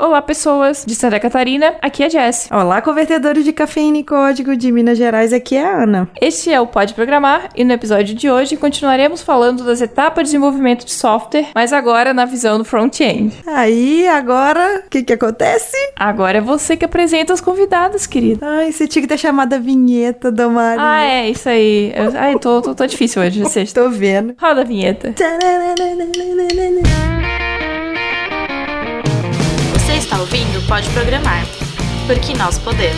Olá, pessoas de Santa Catarina, aqui é Jess. Olá, convertedores de cafeína e código de Minas Gerais, aqui é a Ana. Este é o Pode Programar e no episódio de hoje continuaremos falando das etapas de desenvolvimento de software, mas agora na visão do front-end. Aí, agora, o que que acontece? Agora é você que apresenta os convidados, querida. Ai, você tinha que ter chamado a vinheta da Maria. Ah, é, isso aí. Eu, ai, tô, tô, tô difícil hoje, sexta. Tô vendo. Roda a vinheta. Você está ouvindo Pode Programar, porque nós podemos.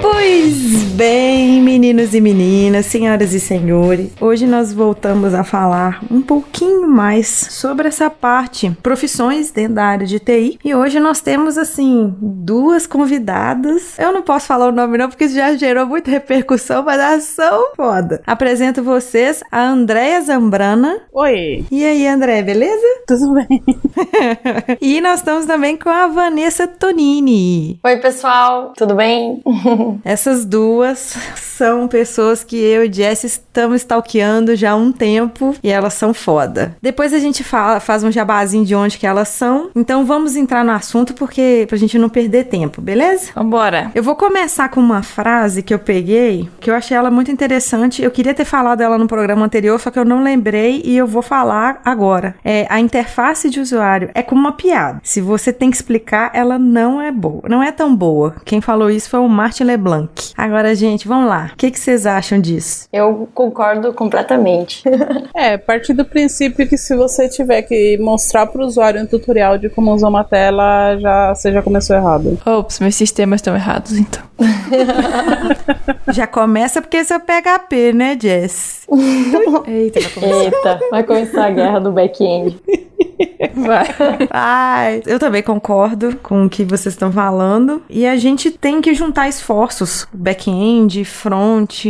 Pois bem, meninos e meninas, senhoras e senhores, hoje nós voltamos a falar um pouquinho mais sobre essa parte, profissões dentro da área de TI. E hoje nós temos, assim, duas convidadas. Eu não posso falar o nome não, porque isso já gerou muita repercussão, mas elas são foda. Apresento vocês a Andréia Zambrana. Oi, E aí, André, beleza? tudo bem? E nós estamos também com a Vanessa Tonini. Oi, pessoal, tudo bem? Essas duas são pessoas que eu e Jess estamos stalkeando já há um tempo e elas são foda. Depois a gente fala, faz um jabazinho de onde que elas são. Então vamos entrar no assunto porque pra gente não perder tempo, beleza? Vambora. Eu vou começar com uma frase que eu peguei, que eu achei ela muito interessante. Eu queria ter falado ela no programa anterior, só que eu não lembrei e eu vou falar agora. É, a interface de usuário é como uma piada. Se você tem que explicar, ela não é boa. Não é tão boa. Quem falou isso foi o Martin LeBlanc. Agora, gente, vamos lá. O que, que vocês acham disso? Eu concordo completamente. É, partir do princípio que se você tiver que mostrar para o usuário um tutorial de como usar uma tela, já, você já começou errado. Ops, meus sistemas estão errados, então. Já começa porque esse é o PHP, né, Jess? Eita, vai começar. Eita, vai começar a guerra do back-end. Vai. Ai, eu também concordo com o que vocês estão falando. E a gente tem que juntar esforços, back-end, front,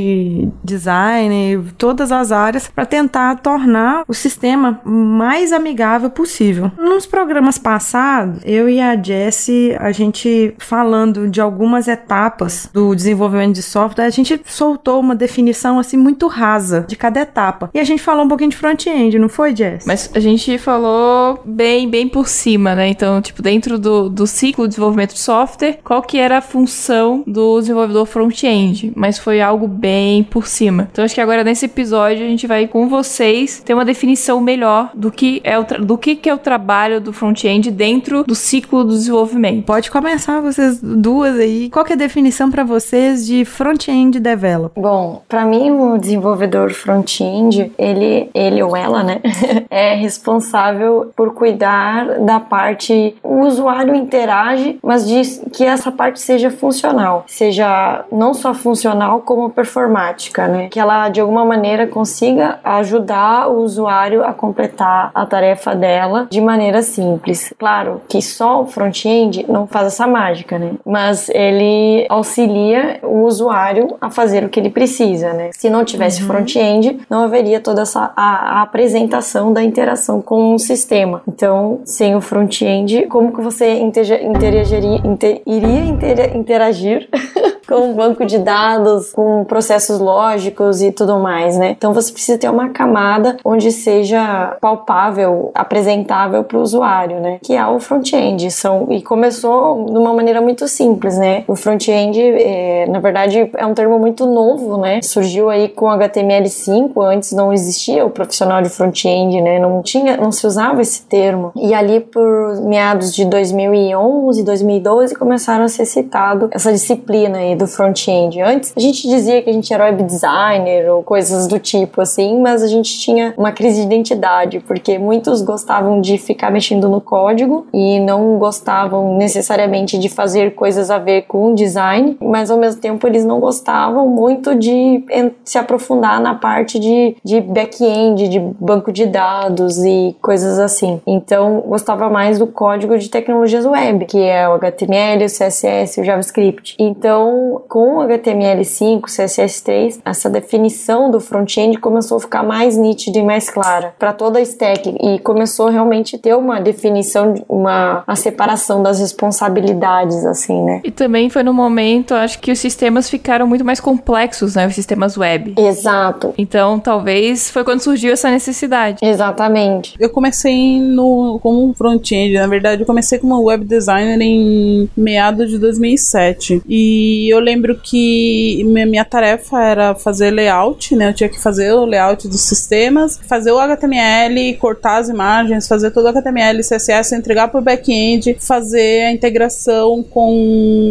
design, todas as áreas, para tentar tornar o sistema mais amigável possível. Nos programas passados, eu e a Jessie, a gente falando de algumas etapas do desenvolvimento de software, a gente soltou uma definição assim muito rasa de cada etapa. E a gente falou um pouquinho de front-end, não foi, Jess? Mas a gente falou bem, bem por cima, né? Então, tipo, dentro do, do ciclo de desenvolvimento de software, qual que era a função do desenvolvedor front-end? Mas foi algo bem por cima. Então, acho que agora nesse episódio a gente vai com vocês ter uma definição melhor do que é o, do que, que é o trabalho do front-end dentro do ciclo do desenvolvimento. Pode começar vocês duas aí. Qual que é a definição para vocês de front-end developer? Bom, para mim o desenvolvedor front-end, ele, ele ou ela, né, é responsável por cuidar da parte o usuário interage, mas diz que essa parte seja funcional, seja não só funcional como performática, né? Que ela de alguma maneira consiga ajudar o usuário a completar a tarefa dela de maneira simples. Claro que só o front-end não faz essa mágica, né? Mas ele auxilia o usuário a fazer o que ele precisa, né? Se não tivesse front-end, não haveria toda essa a, a apresentação da interação com o sistema. Então, sem o front-end, como que você interagiria, inter- iria intera- interagir com um banco de dados, com processos lógicos e tudo mais, né? Então você precisa ter uma camada onde seja palpável, apresentável para o usuário, né? Que é o front-end. São e começou de uma maneira muito simples, né? O front-end, é, na verdade, é um termo muito novo, né? Surgiu aí com HTML5. Antes não existia o profissional de front-end, né? Não tinha, não se usava esse termo. E ali por meados de 2011, 2012 começaram a ser citado essa disciplina aí do front-end. Antes a gente dizia que a gente era web designer ou coisas do tipo assim, mas a gente tinha uma crise de identidade, porque muitos gostavam de ficar mexendo no código e não gostavam necessariamente de fazer coisas a ver com design, mas ao mesmo tempo eles não gostavam muito de se aprofundar na parte de, de back-end, de banco de dados e coisas assim. Então gostava mais do código de tecnologias web, que é o HTML, o CSS, o JavaScript. Então com, com HTML5, CSS3, essa definição do front-end começou a ficar mais nítida e mais clara para toda a stack e começou realmente a ter uma definição, uma a separação das responsabilidades, assim, né? E também foi no momento, acho que os sistemas ficaram muito mais complexos, né? Os sistemas web. Exato. Então, talvez foi quando surgiu essa necessidade. Exatamente. Eu comecei no, como um front-end, na verdade, eu comecei como web designer em meados de 2007. E eu lembro que minha, minha tarefa era fazer layout, né? Eu tinha que fazer o layout dos sistemas, fazer o HTML, cortar as imagens, fazer todo o HTML, CSS, entregar para o back-end, fazer a integração com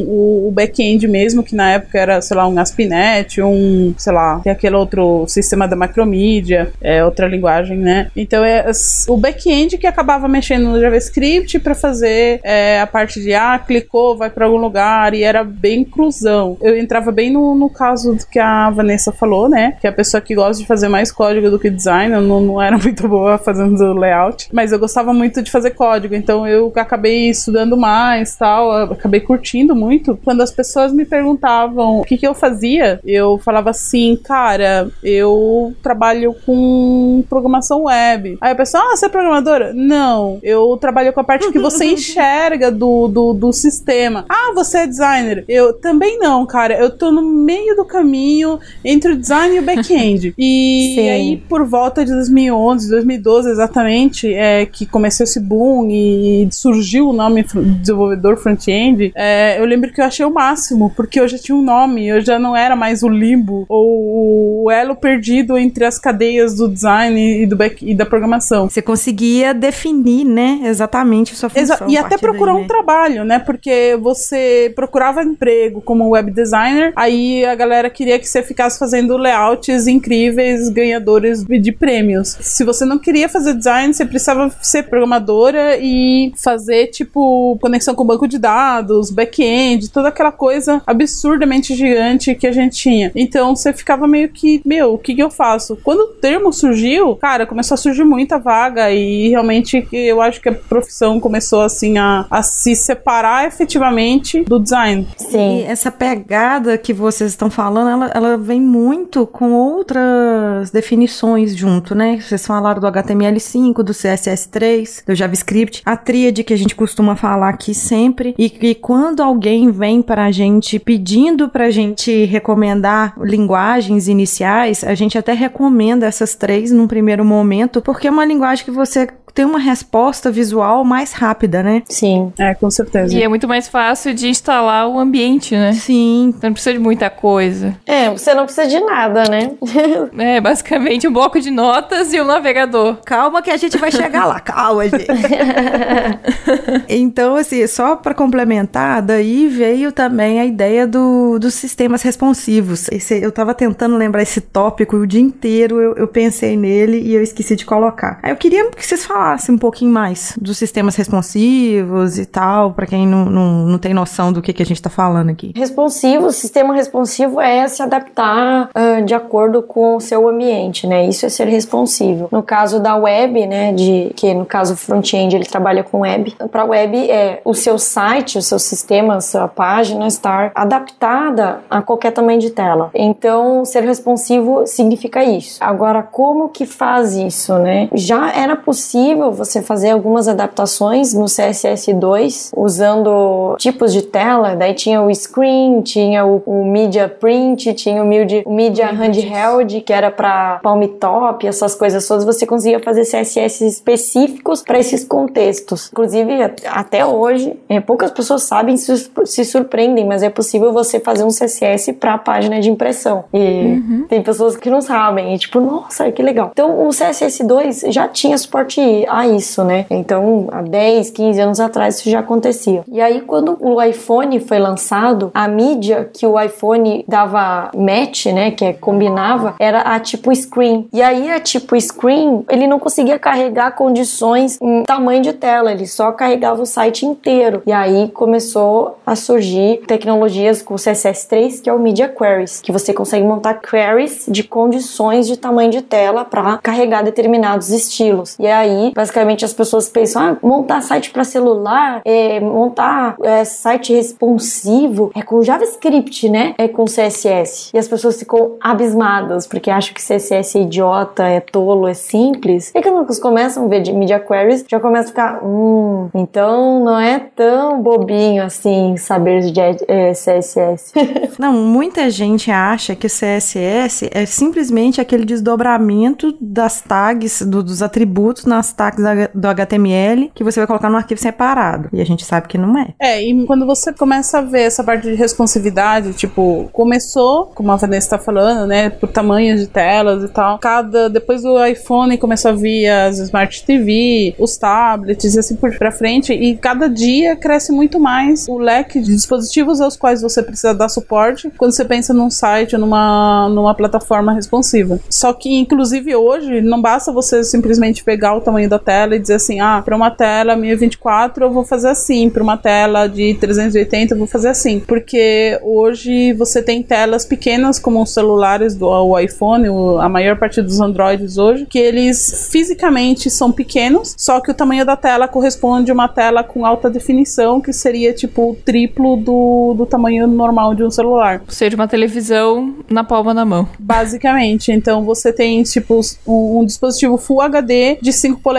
o, o back-end mesmo, que na época era, sei lá, um ASP.NET, um, sei lá, tem aquele outro sistema da Macromedia, é outra linguagem, né? Então é o back-end que acabava mexendo no JavaScript para fazer é, a parte de ah, clicou, vai para algum lugar e era bem cruzão. Eu entrava bem no, no caso do que a Vanessa falou, né? Que a pessoa que gosta de fazer mais código do que design, eu não, não era muito boa fazendo layout, mas eu gostava muito de fazer código, então eu acabei estudando mais, tal, acabei curtindo muito. Quando as pessoas me perguntavam o que, que eu fazia, eu falava assim, cara, eu trabalho com programação web. Aí a pessoa, ah, você é programadora? Não, eu trabalho com a parte que você enxerga do, do, do sistema. Ah, você é designer? Eu também não, cara. Eu tô no meio do caminho entre o design e o back-end. E Sim. aí, por volta de 2011, 2012 exatamente, é que começou esse boom e surgiu o nome desenvolvedor front-end, é, eu lembro que eu achei o máximo, porque eu já tinha um nome, eu já não era mais o limbo ou o elo perdido entre as cadeias do design e do back e da programação. Você conseguia definir, né, exatamente sua função. Exa- e até procurar daí, um né? trabalho, né? Porque você procurava emprego como web designer, aí a galera queria que você ficasse fazendo layouts incríveis, ganhadores de prêmios. Se você não queria fazer design, você precisava ser programadora e fazer, tipo, conexão com banco de dados, back-end, toda aquela coisa absurdamente gigante que a gente tinha. Então você ficava meio que, meu, o que, que eu faço? Quando o termo surgiu, cara, começou a surgir muita vaga e realmente eu acho que a profissão começou assim a, a se separar efetivamente do design. E Sim. essa pegada que vocês estão falando, ela, ela vem muito com outras definições junto, né? Vocês falaram do HTML5, do CSS3, do JavaScript, a tríade que a gente costuma falar aqui sempre. E, e quando alguém vem pra gente pedindo pra gente recomendar linguagens iniciais, a gente até recomenda essas três num primeiro momento, porque é uma linguagem que você tem uma resposta visual mais rápida, né? Sim. É, com certeza. E é muito mais fácil de instalar o ambiente, né? Sim, Então não precisa de muita coisa. É, você não precisa de nada, né? É basicamente um bloco de notas e um navegador. Calma que a gente vai chegar lá, calma, gente. então, assim, só para complementar, daí veio também a ideia do, dos sistemas responsivos. Esse- eu tava tentando lembrar esse tópico o dia inteiro, eu, eu pensei nele e eu esqueci de colocar. Aí eu queria que vocês falassem um pouquinho mais dos sistemas responsivos e tal, para quem não, não, não tem noção do que, que a gente tá falando aqui. Responsivo, sistema responsivo é se adaptar ah, de acordo com o seu ambiente, né? Isso é ser responsivo. No caso da web, né, de que no caso front-end ele trabalha com web. Para web é o seu site, o seu sistema, a sua página estar adaptada a qualquer tamanho de tela. Então, ser responsivo significa isso. Agora, como que faz isso, né? Já era possível você fazer algumas adaptações no CSS2 usando tipos de tela, daí tinha o screen, tinha o, o media print, tinha o media, o media handheld, que era para palm top, essas coisas todas, você conseguia fazer CSS específicos para esses contextos. Inclusive, até hoje, é, poucas pessoas sabem, se, se surpreendem, mas é possível você fazer um CSS para a página de impressão. E tem pessoas que não sabem, e tipo, nossa, que legal. Então, o CSS2 já tinha suporte a isso, né? Então, há 10, 15 anos atrás isso já acontecia. E aí, quando o iPhone foi lançado, a mídia que o iPhone dava match, né, que é, combinava, era a tipo screen. E aí, a tipo screen, ele não conseguia carregar condições em tamanho de tela, ele só carregava o site inteiro. E aí começou a surgir tecnologias com o CSS3, que é o Media Queries, que você consegue montar queries de condições de tamanho de tela para carregar determinados estilos. E aí basicamente as pessoas pensam, ah, montar site para celular, é, montar é, site responsivo, é com JavaScript, né? É com CSS. E as pessoas ficam abismadas, porque acham que CSS é idiota, é tolo, é simples. E quando eles começam a ver de media queries, já começa a ficar, hum, então não é tão bobinho assim saber de é, CSS. não, muita gente acha que CSS é simplesmente aquele desdobramento das tags, do, dos atributos nas tags do HTML que você vai colocar no arquivo separado. E a gente sabe que não é. É, e quando você começa a ver essa parte de responsividade, tipo, começou, como a Vanessa tá falando, né, por tamanhos de telas e tal. Cada, depois do iPhone começou a vir as Smart TV, os tablets e assim por pra frente, e cada dia cresce muito mais o leque de dispositivos aos quais você precisa dar suporte quando você pensa num site ou numa, numa plataforma responsiva. Só que, inclusive, hoje, não basta você simplesmente pegar o tamanho da tela e dizer assim, ah, para uma tela 1024 eu vou fazer assim, para uma tela de 380 eu vou fazer assim, porque hoje você tem telas pequenas como os celulares do iPhone, o, a maior parte dos Androids hoje, que eles fisicamente são pequenos, só que o tamanho da tela corresponde a uma tela com alta definição, que seria tipo o triplo do, do tamanho normal de um celular. Ou seja, uma televisão na palma da mão. Basicamente. Então você tem tipo um, um dispositivo Full HD de 5 polegadas,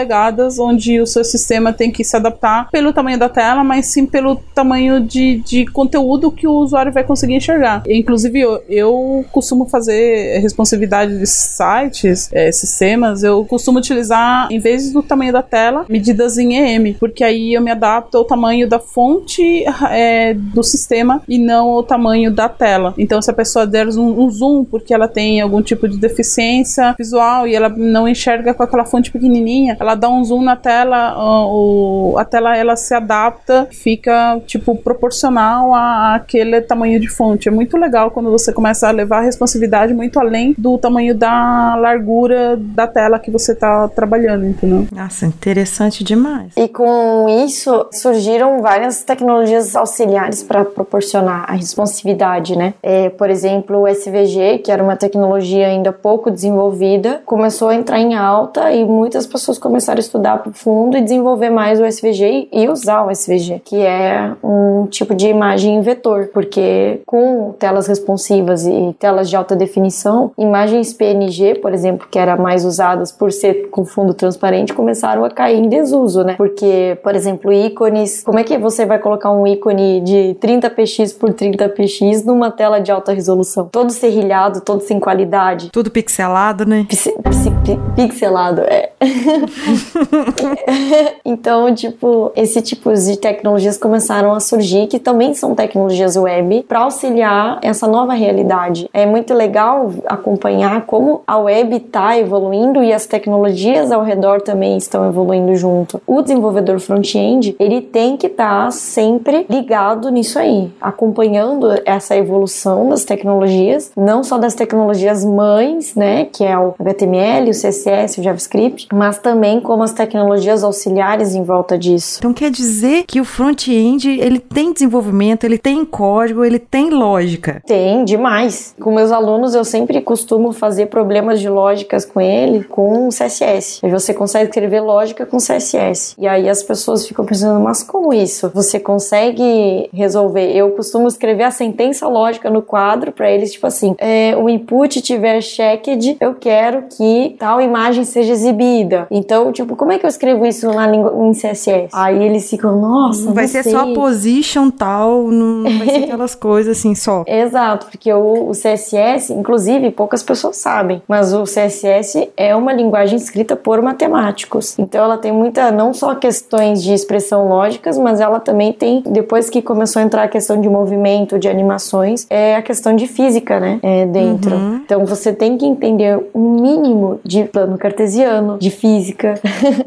onde o seu sistema tem que se adaptar pelo tamanho da tela, mas sim pelo tamanho de, de conteúdo que o usuário vai conseguir enxergar. Inclusive, eu, eu costumo fazer responsividade de sites, é, sistemas, eu costumo utilizar, em vez do tamanho da tela, medidas em EM, porque aí eu me adapto ao tamanho da fonte é, do sistema e não ao tamanho da tela. Então, se a pessoa der um, um zoom porque ela tem algum tipo de deficiência visual e ela não enxerga com aquela fonte pequenininha, ela dá um zoom na tela, o, a tela ela se adapta, fica tipo proporcional a, aquele tamanho de fonte. É muito legal quando você começa a levar a responsabilidade muito além do tamanho da largura da tela que você está trabalhando, entendeu? Nossa, interessante demais. E com isso surgiram várias tecnologias auxiliares para proporcionar a responsividade, né? É, por exemplo, o SVG, que era uma tecnologia ainda pouco desenvolvida, começou a entrar em alta e muitas pessoas começaram a estudar para fundo e desenvolver mais o SVG e usar o SVG, que é um tipo de imagem em vetor, porque com telas responsivas e telas de alta definição, imagens PNG, por exemplo, que era mais usadas por ser com fundo transparente, começaram a cair em desuso, né? Porque, por exemplo, ícones, como é que você vai colocar um ícone de 30 px por 30 px numa tela de alta resolução? Todo serrilhado, todo sem qualidade. Tudo pixelado, né? Pix, pix, pixelado, é. então, tipo, esse tipo de tecnologias começaram a surgir, que também são tecnologias web, para auxiliar essa nova realidade. É muito legal acompanhar como a web está evoluindo e as tecnologias ao redor também estão evoluindo junto. O desenvolvedor front-end, ele tem que estar tá sempre ligado nisso aí, acompanhando essa evolução das tecnologias, não só das tecnologias mães, né, que é o HTML, o CSS, o JavaScript, mas também como as tecnologias auxiliares em volta disso. Então quer dizer que o front-end, ele tem desenvolvimento, ele tem código, ele tem lógica. Tem, demais. Com meus alunos eu sempre costumo fazer problemas de lógicas com ele com CSS. E você consegue escrever lógica com CSS. E aí as pessoas ficam pensando, mas como isso? Você consegue resolver? Eu costumo escrever a sentença lógica no quadro para eles, tipo assim, é, o input tiver checked, eu quero que tal imagem seja exibida. Então, tipo, como é que eu escrevo isso língua em CSS? Aí eles ficam, nossa, vai ser sei. só position tal, não vai ser aquelas coisas assim só. Exato, porque o, o CSS, inclusive, poucas pessoas sabem, mas o CSS é uma linguagem escrita por matemáticos. Então ela tem muita, não só questões de expressão lógicas, mas ela também tem, depois que começou a entrar a questão de movimento, de animações, é a questão de física, né? É, dentro. Uhum. Então você tem que entender um mínimo de plano cartesiano, de física,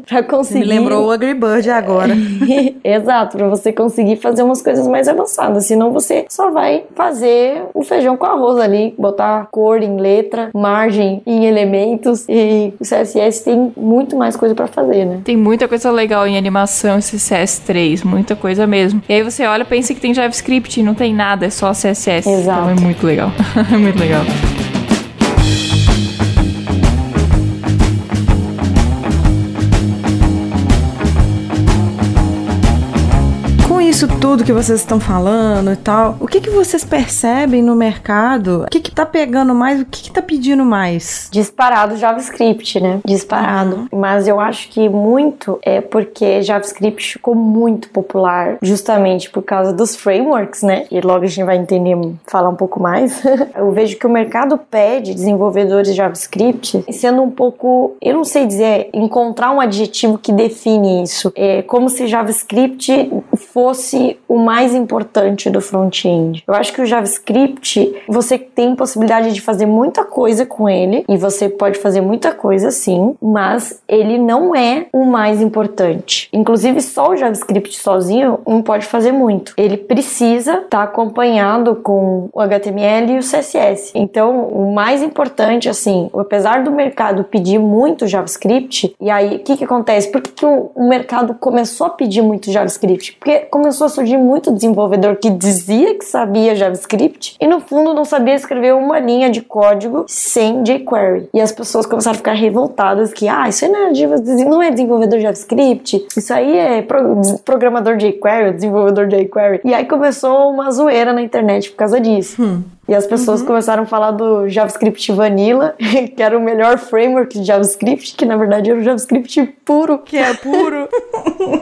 para conseguir. Me lembrou o Angry Bird agora. Exato, para você conseguir fazer umas coisas mais avançadas. Senão você só vai fazer o feijão com arroz ali, botar cor em letra, margem em elementos e o CSS tem muito mais coisa para fazer, né? Tem muita coisa legal em animação esse CS3, muita coisa mesmo. E aí você olha, pensa que tem JavaScript, não tem nada, é só CSS. Exato. Então é muito legal. é muito legal. Tudo que vocês estão falando e tal, o que que vocês percebem no mercado? O que que tá pegando mais? O que que tá pedindo mais? Disparado JavaScript, né? Disparado. Mas eu acho que muito é porque JavaScript ficou muito popular justamente por causa dos frameworks, né? E logo a gente vai entender, falar um pouco mais. eu vejo que o mercado pede desenvolvedores de JavaScript sendo um pouco, eu não sei dizer, encontrar um adjetivo que define isso. É como se JavaScript fosse o mais importante do front-end. Eu acho que o JavaScript, você tem possibilidade de fazer muita coisa com ele e você pode fazer muita coisa sim, mas ele não é o mais importante. Inclusive, só o JavaScript sozinho não pode fazer muito. Ele precisa estar tá acompanhado com o HTML e o CSS. Então, o mais importante, assim, apesar do mercado pedir muito JavaScript, e aí o que, que acontece? Por que, que o, mercado começou a pedir muito JavaScript? Porque começou a surgir muito desenvolvedor que dizia que sabia JavaScript e no fundo não sabia escrever uma linha de código sem jQuery. E as pessoas começaram a ficar revoltadas que, ah, isso não é, não é desenvolvedor JavaScript, isso aí é pro, programador jQuery, desenvolvedor jQuery. E aí começou uma zoeira na internet por causa disso. Hum. E as pessoas uhum. começaram a falar do JavaScript Vanilla, que era o melhor framework de JavaScript, que na verdade era o JavaScript puro. Que é puro.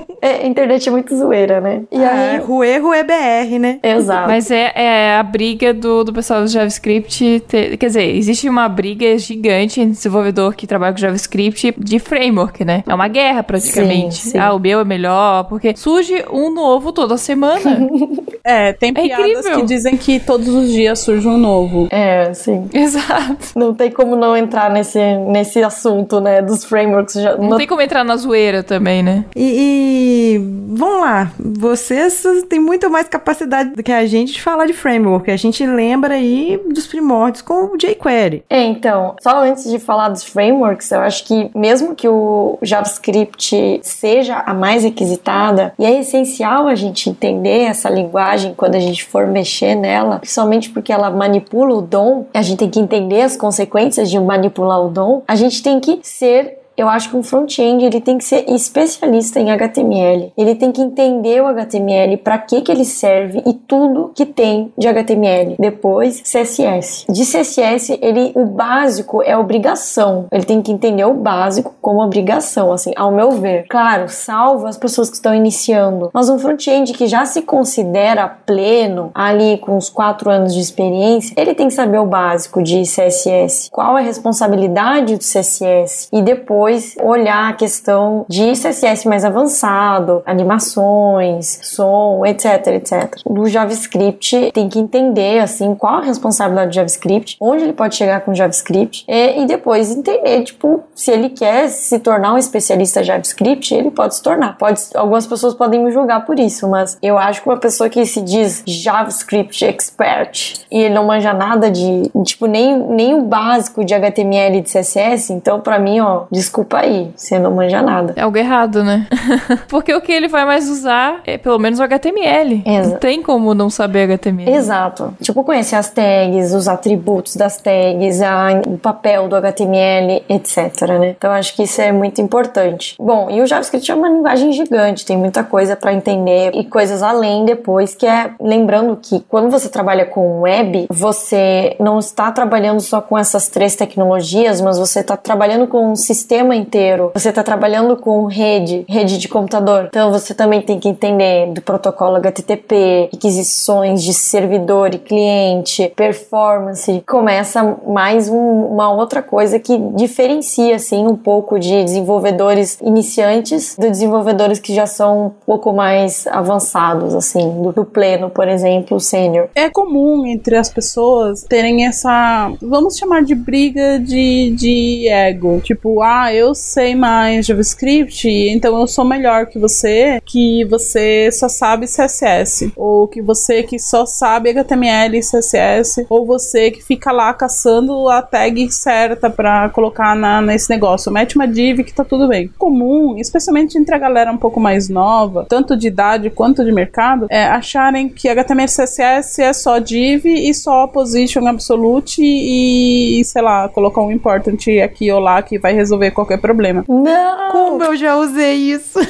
é, a internet é muito zoeira, né? E ah, aí... Ruê, Ruê BR, né? Exato. Mas é, é a briga do, do pessoal do JavaScript. Ter, quer dizer, existe uma briga gigante entre desenvolvedor que trabalha com JavaScript de framework, né? É uma guerra praticamente. Sim, sim. Ah, o meu é melhor, porque surge um novo toda semana. é, tem é piadas incrível. que dizem que todos os dias surge surge um novo. É, sim. Exato. Não tem como não entrar nesse, nesse assunto, né, dos frameworks. Já, não, não tem como entrar na zoeira também, né? E, e, vamos lá, vocês têm muito mais capacidade do que a gente de falar de framework. A gente lembra aí dos primórdios com o jQuery. É, então, só antes de falar dos frameworks, eu acho que mesmo que o JavaScript seja a mais requisitada, e é essencial a gente entender essa linguagem quando a gente for mexer nela, principalmente porque ela manipula o dom, a gente tem que entender as consequências de manipular o dom, a gente tem que ser eu acho que um front-end ele tem que ser especialista em HTML. Ele tem que entender o HTML, para que que ele serve e tudo que tem de HTML. Depois, CSS. De CSS, ele o básico é obrigação. Ele tem que entender o básico como obrigação, assim, ao meu ver. Claro, salvo as pessoas que estão iniciando, mas um front-end que já se considera pleno, ali com uns 4 anos de experiência, ele tem que saber o básico de CSS. Qual é a responsabilidade do CSS? E depois depois olhar a questão de CSS mais avançado, animações, som, etc, etc. Do JavaScript tem que entender assim qual a responsabilidade do JavaScript, onde ele pode chegar com o JavaScript e, e depois entender tipo se ele quer se tornar um especialista JavaScript, ele pode se tornar. Pode, algumas pessoas podem me julgar por isso, mas eu acho que uma pessoa que se diz JavaScript expert e ele não manja nada de, tipo, nem, nem o básico de HTML e de CSS, então para mim, ó, desculpa aí, você não manja nada. É algo errado, né? Porque o que ele vai mais usar é pelo menos o HTML. Exato. Não tem como não saber HTML. Exato. Tipo, conhecer as tags, os atributos das tags, a, o papel do HTML, etc, né? Então acho que isso é muito importante. Bom, e o JavaScript é uma linguagem gigante, tem muita coisa para entender e coisas além depois, que é lembrando que quando você trabalha com web, você não está trabalhando só com essas três tecnologias, mas você está trabalhando com um sistema inteiro. Você está trabalhando com rede, rede de computador. Então você também tem que entender do protocolo HTTP, requisições de servidor e cliente, performance. Começa mais um, uma outra coisa que diferencia assim um pouco de desenvolvedores iniciantes de desenvolvedores que já são um pouco mais avançados assim, do, do pleno, por exemplo, sênior. É comum entre as pessoas terem essa, vamos chamar de briga de, de ego. Tipo, ah, eu sei mais JavaScript, então eu sou melhor que você, que você só sabe CSS, ou que você que só sabe HTML e CSS, ou você que fica lá caçando a tag certa para colocar na, nesse negócio. Mete uma div que tá tudo bem. Comum, especialmente entre a galera um pouco mais nova, tanto de idade quanto de mercado, é acharem que HTML e CSS é só div e só position absolute e, e sei lá, colocar um important aqui ou lá que vai resolver qualquer problema. Não! Como eu já usei isso.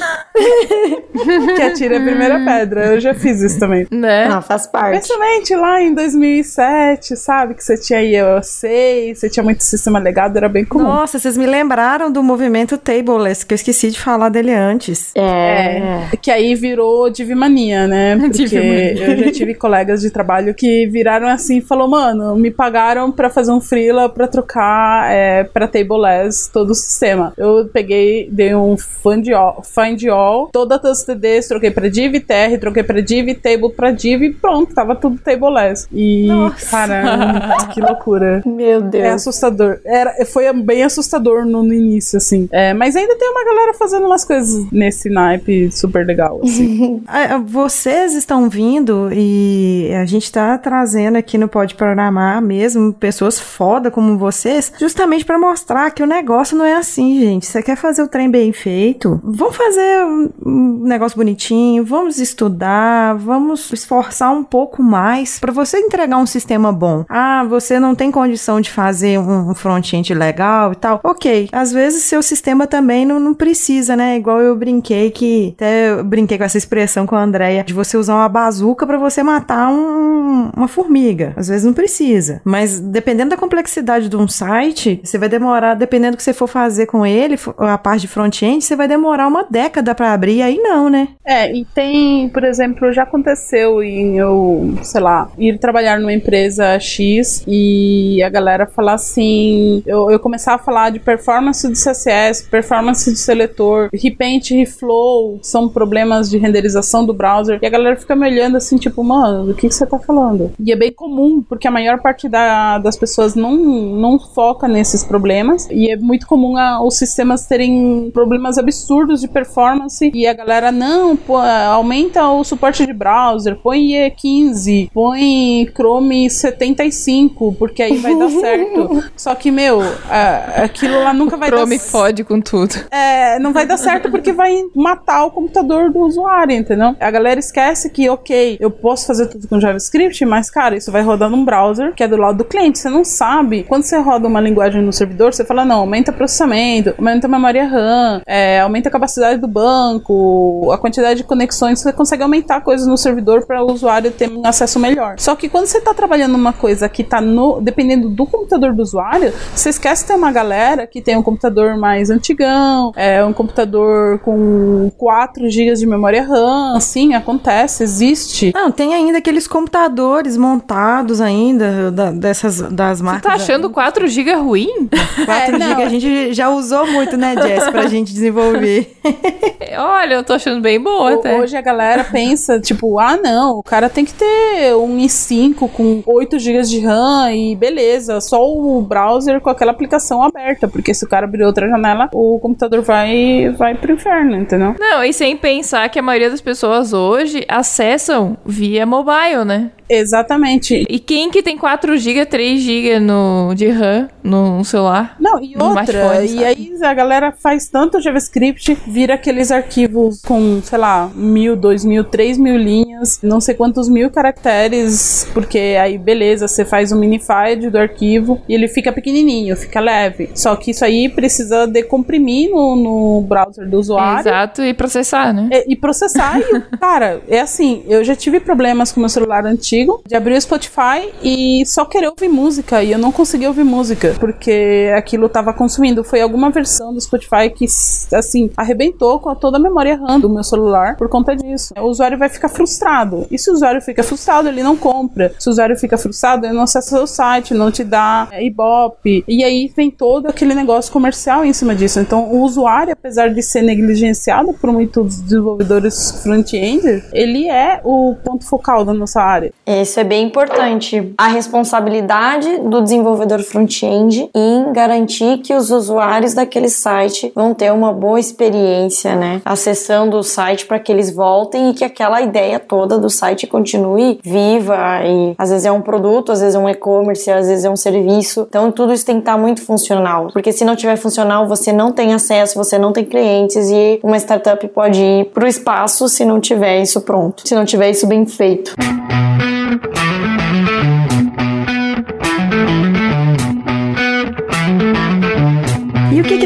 Que atira a primeira pedra. Eu já fiz isso também. Né? Não, faz parte. Principalmente lá em 2007, sabe? Que você tinha IOC, você tinha muito sistema legado, era bem comum. Nossa, vocês me lembraram do movimento Tableless, que eu esqueci de falar dele antes. É. Que aí virou Divimania, né? Porque Divimania. eu já tive colegas de trabalho que viraram assim e falou, mano, me pagaram pra fazer um freela pra trocar é, pra Tableless todo o sistema. Eu peguei, dei um find all, find all todas as TDs, troquei pra Div, TR, troquei pra Div, Table pra Div e pronto, tava tudo Tableless. E, Nossa. cara, que loucura. Meu É Deus. assustador. Era, foi bem assustador no, no início, assim. É, mas ainda tem uma galera fazendo umas coisas nesse naipe super legal, assim. Vocês estão vindo e a gente tá trazendo aqui no Pode Programar mesmo pessoas foda como vocês, justamente pra mostrar que o negócio não é assim, gente. Você quer fazer o trem bem feito? Vamos fazer um negócio bonitinho, vamos estudar, vamos esforçar um pouco mais pra você entregar um sistema bom. Ah, você não tem condição de fazer um front-end legal e tal. Ok, às vezes seu sistema também não, não precisa, né? Igual eu brinquei que até eu brinquei com essa expressão com a Andrea de você usar uma bazuca pra você matar um- uma formiga. Às vezes não precisa. Mas dependendo da complexidade de um site, você vai demorar, dependendo do que você for fazer com ele, a parte de front-end, você vai demorar uma década pra abrir, aí não, né? É, e tem, por exemplo, já aconteceu em eu, sei lá, ir trabalhar numa empresa X e a galera falar assim, eu, eu começar a falar de performance do CSS, performance de seletor, repaint, reflow, são problemas de renderização do browser, e a galera fica me olhando assim, tipo, mano, do que, que você tá falando? E é bem comum, porque a maior parte da- das pessoas não, não foca nesses problemas, e é muito comum a- os sistemas terem problemas absurdos de performance, e a galera, não, pô, aumenta o suporte de browser, põe IE15, põe Chrome 75, porque aí vai dar certo. Só que, meu, a- aquilo lá nunca vai Chrome dar fode com tudo. é, não vai dar certo porque vai matar o computador do usuário, entendeu? A galera esquece que, ok, eu posso fazer tudo com JavaScript, mas, cara, isso vai rodar num browser que é do lado do cliente. Você não sabe. Quando você roda uma linguagem no servidor, você fala, não, aumenta processamento, aumenta a memória RAM, é, aumenta a capacidade do banco, a quantidade de conexões. Você consegue aumentar coisas no servidor para o usuário ter um acesso melhor. Só que quando você tá trabalhando numa coisa que tá no, dependendo do computador do usuário, você esquece que tem uma galera que tem um computador mais antigão, é um computador com 4 GB de memória RAM, sim, acontece, existe. Não, tem ainda aqueles computadores montados ainda da- dessas das Você marcas. tá achando 4 GB ruim? 4 É. GB a gente já usou muito, né, Jess, pra gente desenvolver. Olha, eu tô achando bem boa até. Hoje a galera pensa, tipo, ah, não, o cara tem que ter um i5 com 8 GB de RAM e beleza, só o browser com aquela aplicação aberta, porque se o cara abrir outra janela, o computador vai, vai pro inferno, entendeu? Não, e sem pensar que a maioria das pessoas hoje acessam via mobile, né? Exatamente. E quem que tem 4 GB, 3 GB no, de RAM no celular? Não, e outra, e aí a galera faz tanto JavaScript, vira aqueles arquivos com, sei lá, mil, dois mil, três mil linhas, não sei quantos mil caracteres, porque aí beleza, você faz um minify do arquivo e ele fica pequenininho, fica leve. Só que isso aí precisa decomprimir no, no browser do usuário. Exato, e processar, né? É, E processar, e, cara, é assim, eu já tive problemas com meu celular antigo, de abrir o Spotify e só querer ouvir música, e eu não conseguia ouvir música, porque aquilo tava consumindo. Foi alguma versão do Spotify que, assim, arrebentou com toda a memória RAM do meu celular por conta disso. O usuário vai ficar frustrado. E se o usuário fica frustrado, ele não compra. Se o usuário fica frustrado, ele não acessa o site, não te dá é, Ibope. E aí vem todo aquele negócio comercial em cima disso. Então, o usuário, apesar de ser negligenciado por muitos desenvolvedores front-end, ele é o ponto focal da nossa área. Isso é bem importante. A responsabilidade do desenvolvedor front-end em garantir que os usuários daquele site vão ter uma boa experiência, né? Acessando o site para que eles voltem e que aquela ideia toda do site continue viva. E às vezes é um produto, às vezes é um e-commerce, às vezes é um serviço. Então tudo isso tem que estar muito funcional. Porque se não tiver funcional, você não tem acesso, você não tem clientes e uma startup pode ir pro espaço se não tiver isso pronto, se não tiver isso bem feito. E Thank you.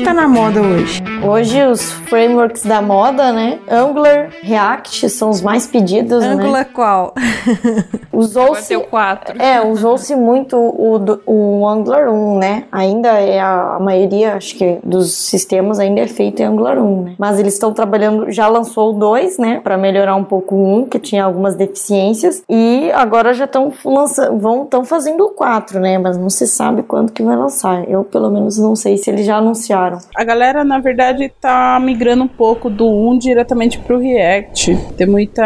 Tá na moda hoje? Hoje os frameworks da moda, né? Angular, React são os mais pedidos, né? Angular qual? Vai Usou-se ter o 4. É, usou-se muito o, o Angular 1, né? Ainda é a, a maioria, acho que, dos sistemas ainda é feito em Angular 1, né? Mas eles estão trabalhando, já lançou o 2, né? Pra melhorar um pouco o 1, que tinha algumas deficiências. E agora já estão lançando, vão, estão fazendo o 4, né? Mas não se sabe quando que vai lançar. Eu, pelo menos, não sei se eles já anunciaram. A galera, na verdade, tá migrando um pouco do 1 diretamente pro React. Tem muita,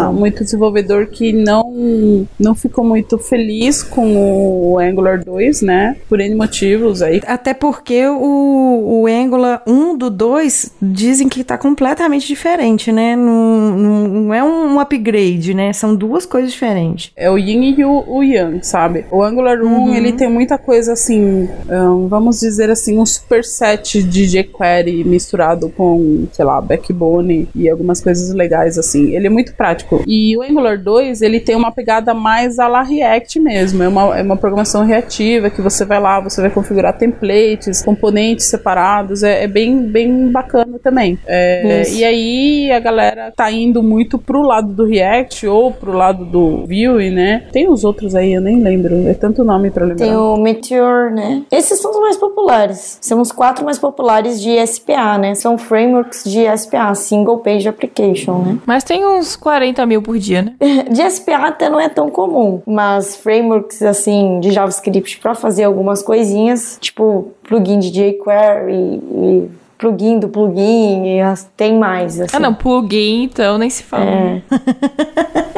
Isso. muito desenvolvedor que não, não ficou muito feliz com o Angular 2, né? Por N motivos aí. Até porque o, o Angular 1 do 2 dizem que tá completamente diferente, né? Não, não, não é um upgrade, né? São duas coisas diferentes. É o Yin e o, o Yang, sabe? O Angular 1, ele tem muita coisa assim, ahn, vamos dizer assim, um superset de jQuery misturado com, sei lá, Backbone e algumas coisas legais assim. Ele é muito prático. E o Angular 2, ele tem uma pegada mais a la React mesmo. É uma, é uma programação reativa que você vai lá, você vai configurar templates, componentes separados. É, é bem, bem bacana também. É, e aí a galera tá indo muito pro lado do React ou pro lado do Vue, né? Tem os outros aí, eu nem lembro. É tanto nome pra lembrar. Tem o Meteor, né? Esses são os mais populares. São os quatro mais populares de SPA, né? São frameworks de SPA, Single Page Application, né? Mas tem uns 40 mil por dia, né? De SPA até não é tão comum, mas frameworks assim de JavaScript para fazer algumas coisinhas, tipo plugin de jQuery e plugin do plugin, e tem mais. Assim. Ah, não, plugin, então nem se fala. É.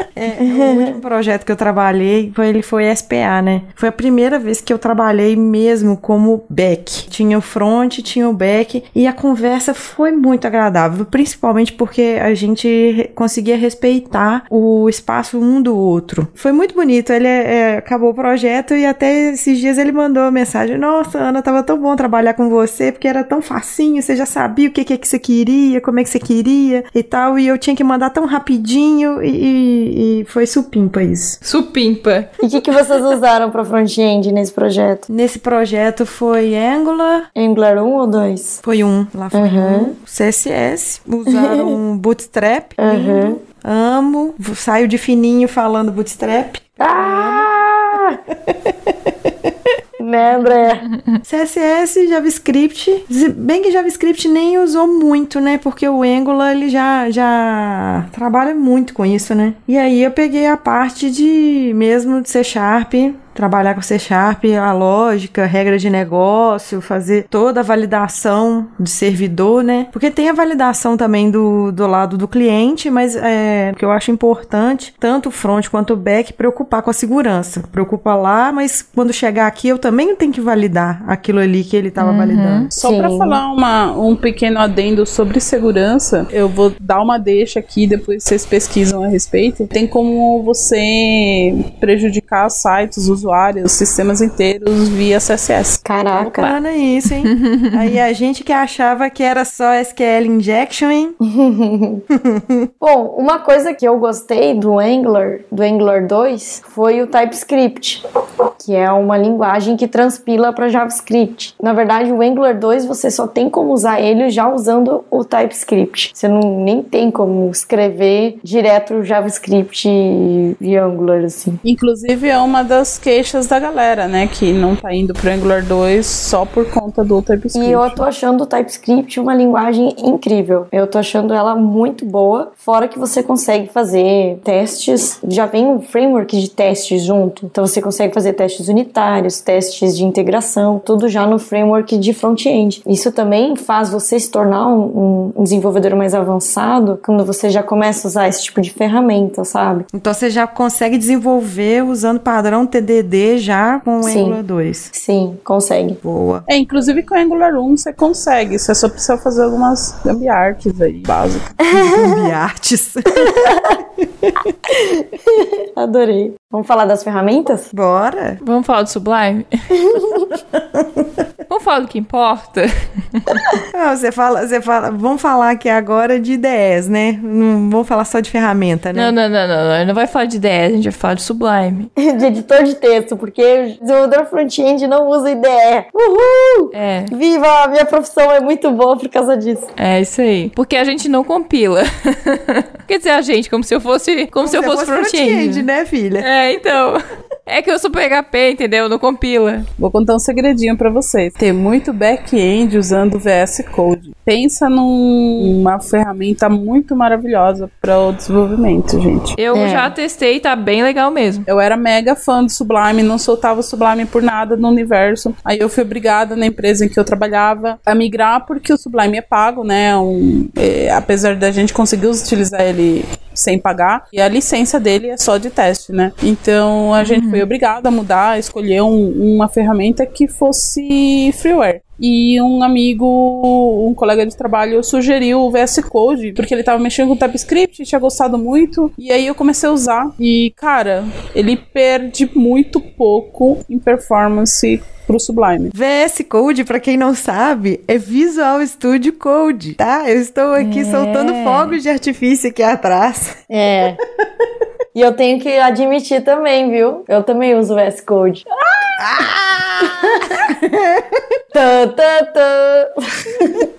É, o último projeto que eu trabalhei foi, ele foi SPA, né? Foi a primeira vez que eu trabalhei mesmo como back. Tinha o front, tinha o back e a conversa foi muito agradável, principalmente porque a gente conseguia respeitar o espaço um do outro. Foi muito bonito. Ele é, é, acabou o projeto e até esses dias ele mandou uma mensagem: Nossa, Ana, tava tão bom trabalhar com você porque era tão facinho, você já sabia o que, que, é que você queria, como é que você queria e tal. E eu tinha que mandar tão rapidinho e, e- e foi supimpa isso. Supimpa. E o que, que vocês usaram para front-end nesse projeto? Nesse projeto foi Angular, Angular 1 ou 2? foi um, lá foi Uhum. um, CSS, usaram Bootstrap, Uhum. amo, saio de fininho falando Bootstrap. Ah! né, André? CSS, JavaScript, bem que JavaScript nem usou muito, né? Porque o Angular ele já, já trabalha muito com isso, né? E aí eu peguei a parte de mesmo de C Sharp, trabalhar com C Sharp, a lógica, regra de negócio, fazer toda a validação de servidor, né? Porque tem a validação também do, do lado do cliente, mas é, o que eu acho importante, tanto o front quanto o back, preocupar com a segurança. Preocupa lá, mas quando chegar aqui eu também tenho que validar aquilo ali que ele estava validando. Só pra Sim. falar uma, um pequeno adendo sobre segurança, eu vou dar uma deixa aqui, depois vocês pesquisam a respeito. Tem como você prejudicar sites, usuários, sistemas inteiros via CSS. Caraca. Bacana isso, hein? Aí a gente que achava que era só SQL injection, hein? Bom, uma coisa que eu gostei do Angular, do Angular 2, foi o TypeScript, que é uma linguagem que transpila para JavaScript. Na verdade, o Angular 2 você só tem como usar ele já usando o TypeScript. Você não nem tem como escrever direto o JavaScript e Angular assim. Inclusive é uma das queixas da galera, né? Que não tá indo pro Angular 2 só por conta do TypeScript. E eu tô achando o TypeScript uma linguagem incrível. Eu tô achando ela muito boa. Fora que você consegue fazer testes. Já vem um framework de testes junto. Então você consegue fazer testes unitários, testes de integração, tudo já no framework de front-end. Isso também faz você se tornar um, um desenvolvedor mais avançado quando você já começa a usar esse tipo de ferramenta, sabe? Então você já consegue desenvolver usando padrão Já com o Sim. Angular 2. Sim, consegue. Boa. É, inclusive com o Angular 1 você consegue, você só precisa fazer algumas gambiartes aí, básicas. Biartes. Adorei. Vamos falar das ferramentas? Bora. Vamos falar do Sublime? Vamos falar do que importa? Não, você fala, você fala, vamos falar aqui agora de IDEs, né? Não vamos falar só de ferramenta, né? Não, não, não, não, não. Não vai falar de 10, a gente vai falar de Sublime. de editor de texto. Texto, porque desenvolvedor front-end não usa IDE. Uhul! É, Viva! A minha profissão é muito boa por causa disso. é isso aí. Porque a gente não compila. Quer dizer, a gente, como se eu fosse, como, se eu fosse front-end. né, filha? É, então. É que eu sou PHP, entendeu? Não compila. Vou contar um segredinho pra vocês. Tem muito back-end usando VS Code. Pensa numa ferramenta muito maravilhosa para o desenvolvimento, gente. Eu É. já testei, tá bem legal mesmo. Eu era mega fã do Sublime, não soltava o Sublime por nada no universo. Aí eu fui obrigada na empresa em que eu trabalhava a migrar porque o Sublime é pago, né? Um, é, apesar da gente conseguir utilizar ele sem pagar, e a licença dele é só de teste, né? Então a gente foi obrigada a mudar, a escolher um- uma ferramenta que fosse freeware. E um amigo, um colega de trabalho, sugeriu o VS Code, porque ele tava mexendo com TypeScript, tinha gostado muito. E aí eu comecei a usar. E, cara, ele perde muito pouco em performance pro Sublime. VS Code, pra quem não sabe, é Visual Studio Code, tá? Eu estou aqui É. soltando fogos de artifício aqui atrás. É. E eu tenho que admitir também, viu? Eu também uso o VS Code. Tã, tã, tã.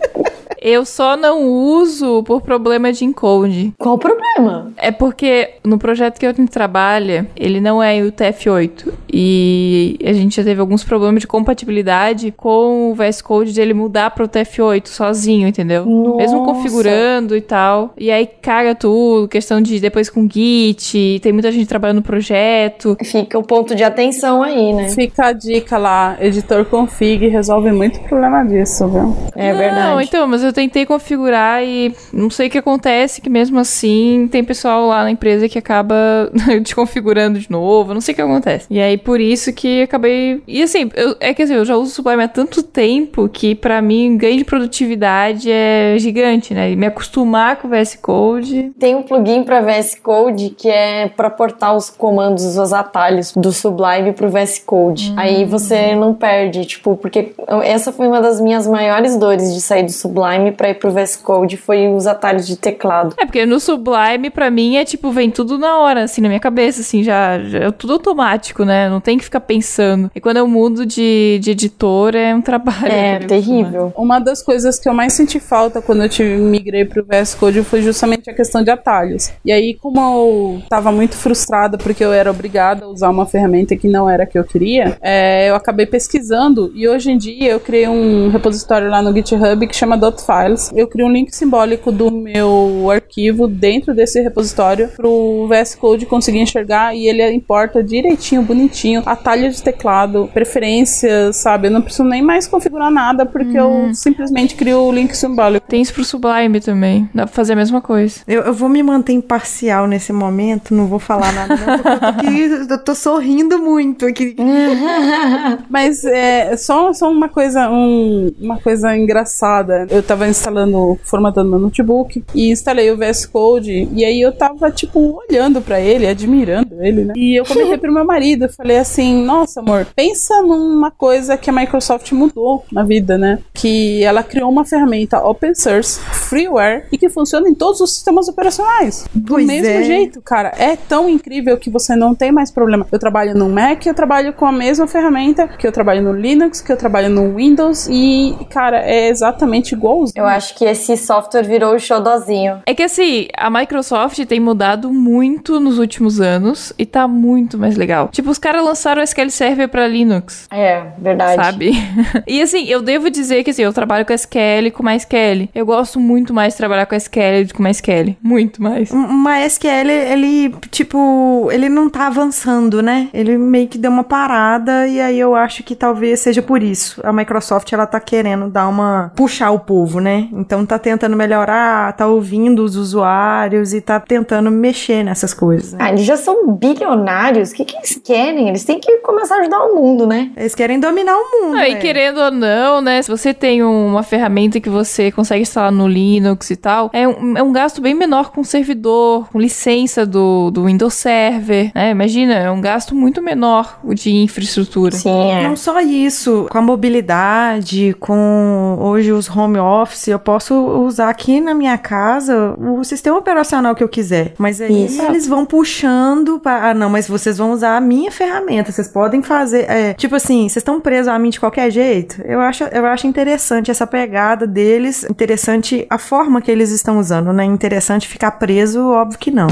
Eu só não uso por problema de encode. Qual o problema? É porque no projeto que eu trabalho, ele não é o TF8. E a gente já teve alguns problemas de compatibilidade com o VS Code de ele mudar pro TF8 sozinho, entendeu? Mesmo Nossa. configurando e tal. E aí caga tudo, questão de depois com Git, tem muita gente trabalhando no projeto. Fica o ponto de atenção aí, né? Fica a dica lá, editor config resolve muito problema disso, viu? É verdade. Não, então, mas eu tentei configurar e não sei o que acontece, que mesmo assim tem pessoal lá na empresa que acaba desconfigurando de novo, não sei o que acontece. E aí por isso que acabei. E assim, eu- é que assim, eu já uso o Sublime há tanto tempo que pra mim ganho de produtividade é gigante, né? E me acostumar com o VS Code. Tem um plugin para VS Code que é para portar os comandos, os atalhos do Sublime pro VS Code. Aí você não perde, tipo, porque essa foi uma das minhas maiores dores de sair do Sublime para ir pro VS Code, foi os atalhos de teclado. É, porque no Sublime, pra mim, é tipo, vem tudo na hora, assim, na minha cabeça, assim, já, já é tudo automático, né? Não tem que ficar pensando. E quando eu mudo de, de editor, é um trabalho. É me terrível. Uma das coisas que eu mais senti falta quando eu tive, migrei pro VS Code foi justamente a questão de atalhos. E aí, como eu tava muito frustrada porque eu era obrigada a usar uma ferramenta que não era a que eu queria, é, eu acabei pesquisando e hoje em dia eu criei um repositório lá no GitHub que chama .files. Eu criei um link simbólico do meu arquivo dentro desse repositório pro VS Code conseguir enxergar e ele importa direitinho, bonitinho, atalho de teclado, preferências, sabe? Eu não preciso nem mais configurar nada porque eu simplesmente crio o link simbólico. Tem isso pro Sublime também. Dá pra fazer a mesma coisa. Eu, eu vou me manter imparcial nesse momento, não vou falar nada, não, porque eu tô, aqui, eu tô sorrindo muito aqui. Mas é só, só uma coisa, um- uma coisa engraçada. Eu tava instalando, formatando meu notebook e instalei o VS Code e aí eu tava tipo olhando pra ele, admirando ele, né? E eu comentei pro meu marido, falei assim: "Nossa, amor, pensa numa coisa que a Microsoft mudou na vida, né? Que ela criou uma ferramenta open source, freeware e que funciona em todos os sistemas operacionais. Do Pois mesmo é. jeito, cara, é tão incrível que você não tem mais problema. Eu trabalho no Mac, eu trabalho com a mesma ferramenta, que eu trabalho no Linux, que eu trabalho no Windows e, cara, é exatamente Eu acho que esse software virou o xodozinho. É que assim, a Microsoft tem mudado muito nos últimos anos e tá muito mais legal. Tipo, os caras lançaram o SQL Server pra Linux. É, verdade. Sabe? e assim, eu devo dizer que assim, eu trabalho com SQL e com MySQL. Eu gosto muito mais de trabalhar com SQL do que com MySQL. Muito mais. Um- Uma SQL, ele, tipo, ele não tá avançando, né? Ele meio que deu uma parada e aí eu acho que talvez seja por isso. A Microsoft, ela tá querendo dar uma... puxar o povo, né? Então tá tentando melhorar, tá ouvindo os usuários e tá tentando mexer nessas coisas, né? Ah, eles já são bilionários. O que, que eles querem? Eles têm que começar a ajudar o mundo, né? Eles querem dominar o mundo, Não, e é. querendo ou não, né? Se você tem uma ferramenta que você consegue instalar no Linux e tal, é um, é um gasto bem menor com servidor, com licença do, do Windows Server, né? Imagina, é um gasto muito menor o de infraestrutura. Sim, é. Não só isso, com a mobilidade, com hoje os home Office, eu posso usar aqui na minha casa o sistema operacional que eu quiser. Mas aí Isso. eles vão puxando para. Ah, não, mas vocês vão usar a minha ferramenta. Vocês podem fazer. é, tipo assim, vocês estão presos a mim de qualquer jeito. Eu acho, eu acho interessante essa pegada deles. Interessante a forma que eles estão usando, né? Interessante ficar preso, óbvio que não.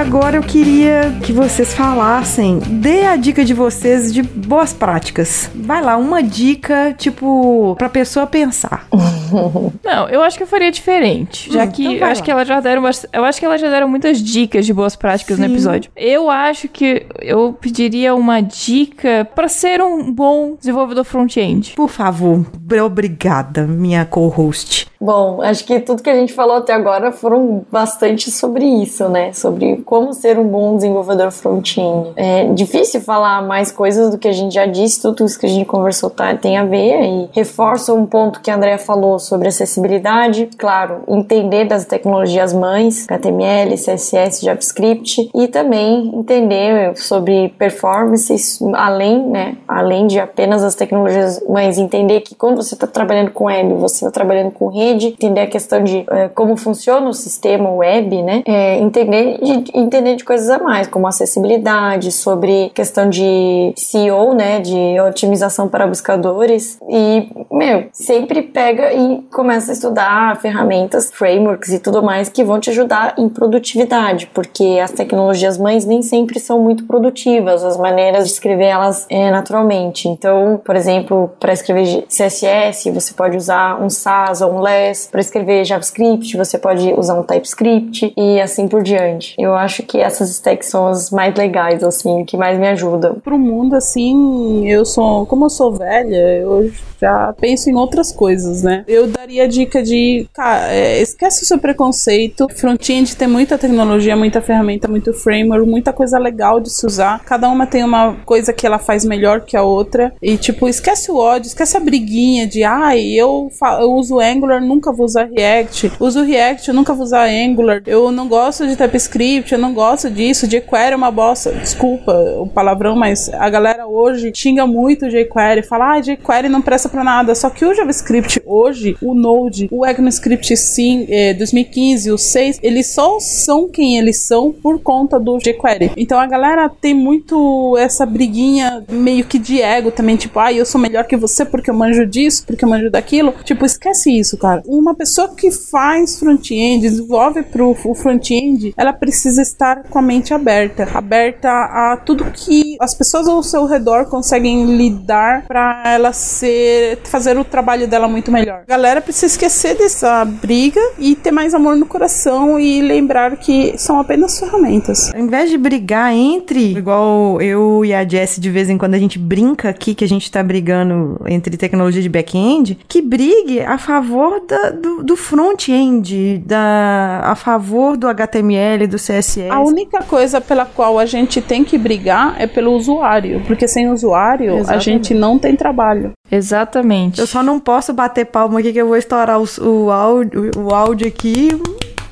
Agora eu queria que vocês falassem, dê a dica de vocês de boas práticas. Vai lá, uma dica, tipo, pra pessoa pensar. Não, eu acho que eu faria diferente. Já Hum, que então eu acho lá. que ela já deram umas- eu acho que ela já deram muitas dicas de boas práticas no Sim. episódio. Eu acho que eu pediria uma dica pra ser um bom desenvolvedor front-end. Por favor, obrigada, minha co-host. Bom, acho que tudo que a gente falou até agora foram bastante sobre isso, né? Sobre como ser um bom desenvolvedor front-end. É difícil falar mais coisas do que a gente já disse, tudo isso que a gente conversou tá, tem a ver e reforço um ponto que a Andrea falou sobre acessibilidade. Claro, entender das tecnologias mães, HTML, CSS, JavaScript e também entender sobre performances além, né? Além de apenas as tecnologias mães, entender que quando você está trabalhando com web, você está trabalhando com rede, entender a questão de eh, como funciona o sistema web, né? É, entender de entender de coisas a mais, como acessibilidade, sobre questão de SEO, né? De otimização para buscadores e meu, sempre pega e começa a estudar ferramentas, frameworks e tudo mais que vão te ajudar em produtividade, porque as tecnologias mães nem sempre são muito produtivas, as maneiras de escrever elas é, naturalmente. Então, por exemplo, para escrever CSS, você pode usar um SAS ou um LESS, para escrever JavaScript, você pode usar um TypeScript e assim por diante. Eu acho que essas stacks são as mais legais, assim, que mais me ajudam. Pro mundo, assim, eu sou. Como eu sou velha, eu já penso em outras coisas, né? Eu daria a dica de. Cara, é, esquece o seu preconceito. Front-end tem muita tecnologia, muita ferramenta, muito framework, muita coisa legal de se usar. Cada uma tem uma coisa que ela faz melhor que a outra. E, tipo, esquece o ódio, esquece a briguinha de. Ai, eu, eu uso Angular, nunca vou usar React. Uso React, eu nunca vou usar Angular. Eu não gosto de TypeScript, eu não gosto disso. jQuery é uma bosta. Desculpa o palavrão, mas a galera hoje xinga muito o jQuery. Fala, ah, jQuery não presta pra nada. Só que o JavaScript hoje, o Node, o ECMAScript sim, eh, 2015, o 6, eles só são quem eles são por conta do jQuery. Então a galera tem muito essa briguinha meio que de ego também, tipo, ah, eu sou melhor que você porque eu manjo disso, porque eu manjo daquilo. Tipo, esquece isso, cara. Uma pessoa que faz front-end, desenvolve pro front-end, ela precisa estar com a mente aberta, aberta a tudo que as pessoas ao seu redor conseguem lidar pra ela ser fazer o trabalho dela muito melhor. A galera precisa esquecer dessa briga e ter mais amor no coração e lembrar que são apenas ferramentas. Ao invés de brigar entre, igual eu e a Jessie, de vez em quando a gente brinca aqui que a gente tá brigando entre tecnologia de back-end, que brigue a favor da- do, do front-end, da, a favor do HTML, do CSS. A única coisa pela qual a gente tem que brigar é pelo usuário, porque sem usuário a Exatamente. gente não tem trabalho. Exatamente. Eu só não posso bater palma aqui que eu vou estourar os- o, áudio, o áudio aqui.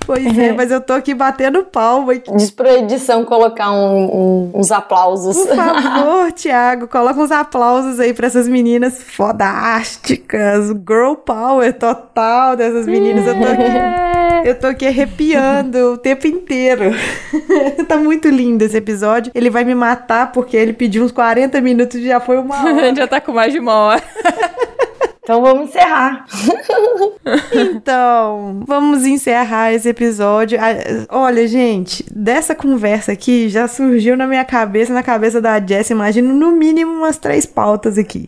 Pois é, mas eu tô aqui batendo palma. aqui. Diz pra edição colocar um- um- uns aplausos. Por favor, Thiago, coloca uns aplausos aí pra essas meninas fodásticas. Girl power total dessas meninas. Eu tô aqui, eu tô aqui arrepiando o tempo inteiro. tá muito lindo esse episódio. Ele vai me matar porque ele pediu uns 40 minutos e já foi uma A hora. gente já tá com mais de uma hora. Então vamos encerrar. Então, vamos encerrar esse episódio. Ah, Olha, gente, dessa conversa aqui já surgiu na minha cabeça, na cabeça da Jess, imagino no mínimo umas três pautas aqui.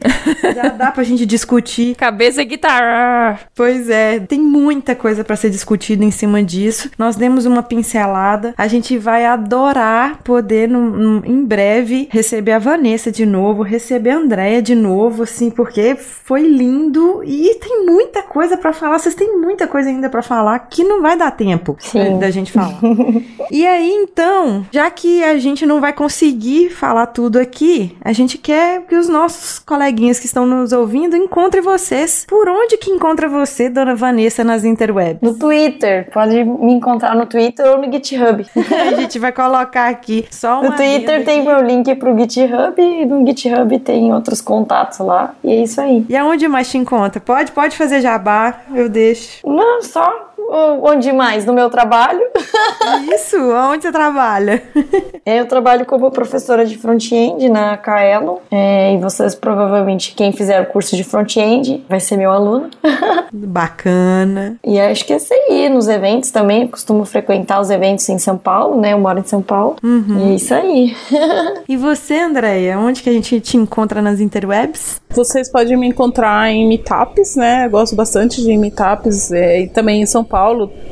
Já dá pra gente discutir. Cabeça e guitarra. Pois é, tem muita coisa pra ser discutida em cima disso. Nós demos uma pincelada. A gente vai adorar poder, num- num- em breve, receber a Vanessa de novo, receber a Andrea de novo, assim, porque foi lindo ouvindo e tem muita coisa pra falar. Vocês têm muita coisa ainda pra falar que não vai dar tempo Sim. da gente falar. e aí, então, já que a gente não vai conseguir falar tudo aqui, a gente quer que os nossos coleguinhas que estão nos ouvindo encontrem vocês. Por onde que encontra você, dona Vanessa, nas interwebs? No Twitter, pode me encontrar no Twitter ou no GitHub. a gente vai colocar aqui só uma No Twitter tem aqui. meu link pro GitHub e no GitHub tem outros contatos lá. E é isso aí. E aonde mais te encontra? Pode, pode fazer jabá, eu deixo. Não, só onde mais? No meu trabalho. Isso, aonde você trabalha? Eu trabalho como professora de front-end na Kaelo. É, e vocês provavelmente, quem fizer o curso de front-end, vai ser meu aluno. Bacana. E acho que é isso aí, nos eventos também. Eu costumo frequentar os eventos em São Paulo, né? Eu moro em São Paulo. E é isso aí. E você, Andréia, onde que a gente te encontra nas interwebs? Vocês podem me encontrar em meetups, né? Eu gosto bastante de meetups. é, e também em São Paulo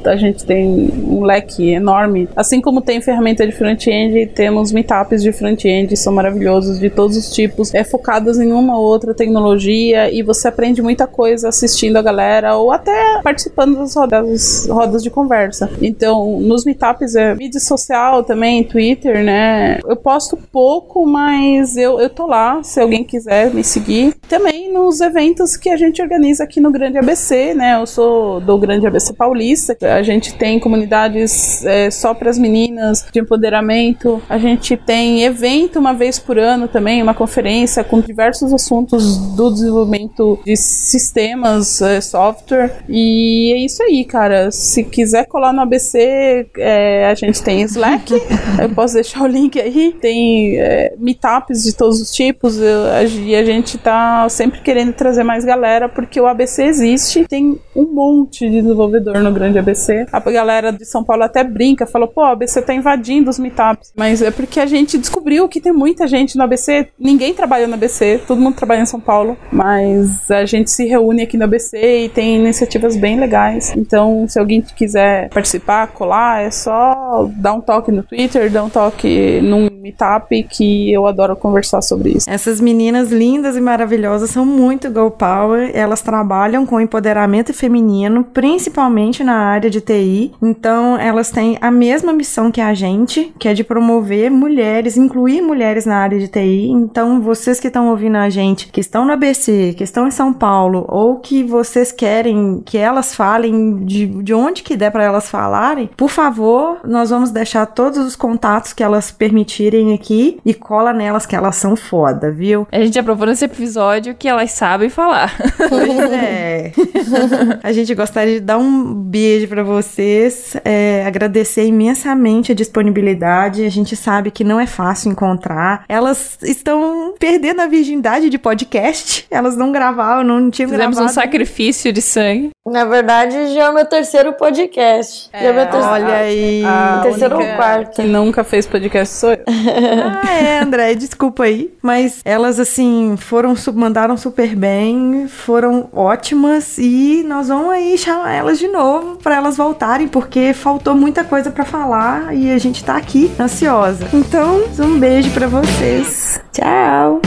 a gente tem um leque enorme. Assim como tem ferramenta de front-end, temos meetups de front-end, são maravilhosos, de todos os tipos, é focados em uma ou outra tecnologia e você aprende muita coisa assistindo a galera ou até participando das rodas, rodas de conversa. Então, nos meetups é mídia social também, Twitter, né? Eu posto pouco, mas eu, eu tô lá, se alguém quiser me seguir. Também nos eventos que a gente organiza aqui no Grande ABC, né? Eu sou do Grande ABC Paulista. A gente tem comunidades é, só para as meninas de empoderamento. A gente tem evento uma vez por ano também, uma conferência com diversos assuntos do desenvolvimento de sistemas, é, software. E é isso aí, cara. Se quiser colar no ABC, é, a gente tem Slack. eu posso deixar o link aí. Tem é, meetups de todos os tipos. eu- a- e a gente tá sempre querendo trazer mais galera, porque o ABC existe. Tem um monte de desenvolvedor no grande ABC. A galera de São Paulo até brinca, falou, pô, ABC tá invadindo os meetups. Mas é porque a gente descobriu que tem muita gente no ABC. Ninguém trabalha no ABC, todo mundo trabalha em São Paulo. Mas a gente se reúne aqui no ABC e tem iniciativas bem legais. Então, se alguém quiser participar, colar, é só dar um toque no Twitter, dar um toque num meetup que eu adoro conversar sobre isso. Essas meninas lindas e maravilhosas são muito Go Power. Elas trabalham com empoderamento feminino, principalmente na área de TI. Então, elas têm a mesma missão que a gente, que é de promover mulheres, incluir mulheres na área de TI. Então, vocês que estão ouvindo a gente, que estão no ABC, que estão em São Paulo, ou que vocês querem que elas falem de, de onde que der para elas falarem, por favor, nós vamos deixar todos os contatos que elas permitirem aqui e cola nelas que elas são foda, viu? A gente aprovou nesse episódio que elas sabem falar. Pois é. a gente gostaria de dar um beijo pra vocês, é, agradecer imensamente a disponibilidade. A gente sabe que não é fácil encontrar. Elas estão perdendo a virgindade de podcast. Elas não gravavam, não tinham Fizemos um sacrifício de sangue. Na verdade, já é o meu terceiro podcast. já é o meu terceiro. Olha aí. A terceiro ou quarto? Que nunca fez podcast sou eu. Ah, é, André, desculpa aí. Mas elas, assim, foram, mandaram super bem, foram ótimas e nós vamos aí chamar elas de novo pra elas voltarem, porque faltou muita coisa pra falar e a gente tá aqui ansiosa. Então, um beijo pra vocês. Tchau!